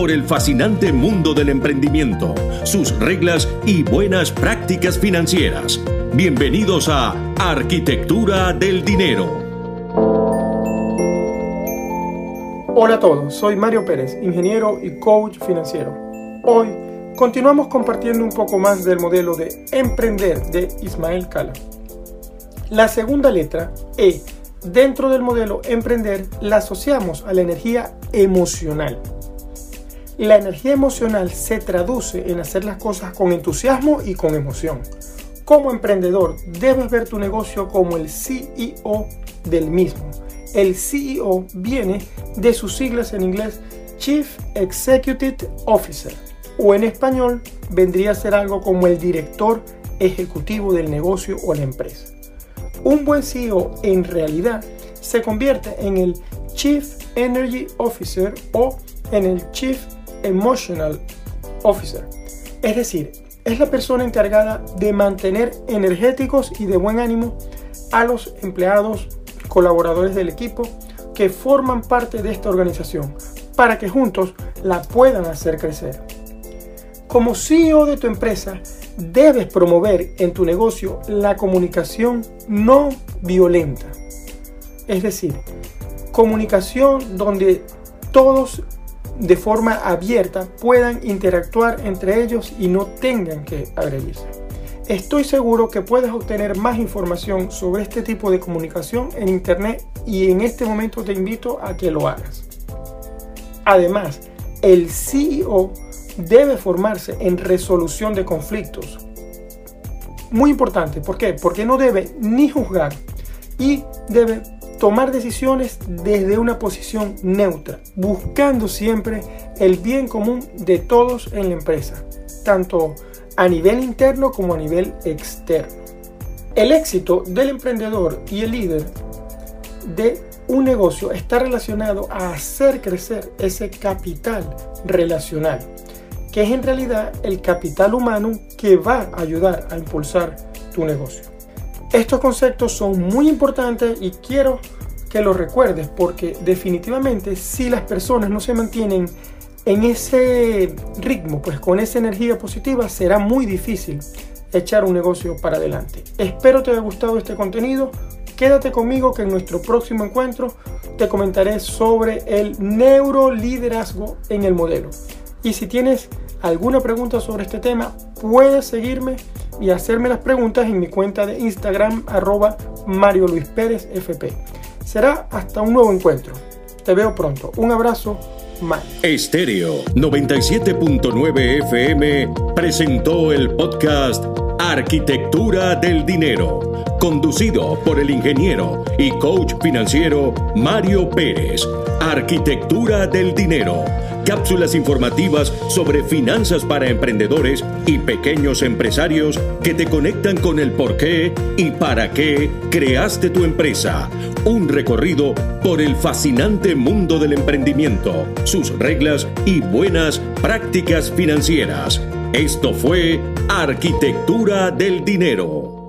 por el fascinante mundo del emprendimiento, sus reglas y buenas prácticas financieras. Bienvenidos a Arquitectura del Dinero. Hola a todos, soy Mario Pérez, ingeniero y coach financiero. Hoy continuamos compartiendo un poco más del modelo de emprender de Ismael Cala. La segunda letra, E, dentro del modelo emprender, la asociamos a la energía emocional. La energía emocional se traduce en hacer las cosas con entusiasmo y con emoción. Como emprendedor, debes ver tu negocio como el CEO del mismo. El CEO viene de sus siglas en inglés Chief Executive Officer o en español vendría a ser algo como el director ejecutivo del negocio o la empresa. Un buen CEO en realidad se convierte en el Chief Energy Officer o en el Chief Emotional Officer. Es decir, es la persona encargada de mantener energéticos y de buen ánimo a los empleados, colaboradores del equipo que forman parte de esta organización para que juntos la puedan hacer crecer. Como CEO de tu empresa, debes promover en tu negocio la comunicación no violenta. Es decir, comunicación donde todos de forma abierta puedan interactuar entre ellos y no tengan que agredirse. Estoy seguro que puedes obtener más información sobre este tipo de comunicación en internet y en este momento te invito a que lo hagas. Además, el CEO debe formarse en resolución de conflictos. Muy importante, ¿por qué? Porque no debe ni juzgar y debe tomar decisiones desde una posición neutra, buscando siempre el bien común de todos en la empresa, tanto a nivel interno como a nivel externo. El éxito del emprendedor y el líder de un negocio está relacionado a hacer crecer ese capital relacional, que es en realidad el capital humano que va a ayudar a impulsar tu negocio. Estos conceptos son muy importantes y quiero que los recuerdes porque definitivamente si las personas no se mantienen en ese ritmo, pues con esa energía positiva será muy difícil echar un negocio para adelante. Espero te haya gustado este contenido. Quédate conmigo que en nuestro próximo encuentro te comentaré sobre el neuroliderazgo en el modelo. Y si tienes alguna pregunta sobre este tema, puedes seguirme y hacerme las preguntas en mi cuenta de Instagram arroba Mario Luis Pérez FP. Será hasta un nuevo encuentro. Te veo pronto. Un abrazo. Mario. Estéreo 97.9 FM presentó el podcast Arquitectura del Dinero, conducido por el ingeniero y coach financiero Mario Pérez. Arquitectura del Dinero cápsulas informativas sobre finanzas para emprendedores y pequeños empresarios que te conectan con el por qué y para qué creaste tu empresa. Un recorrido por el fascinante mundo del emprendimiento, sus reglas y buenas prácticas financieras. Esto fue Arquitectura del Dinero.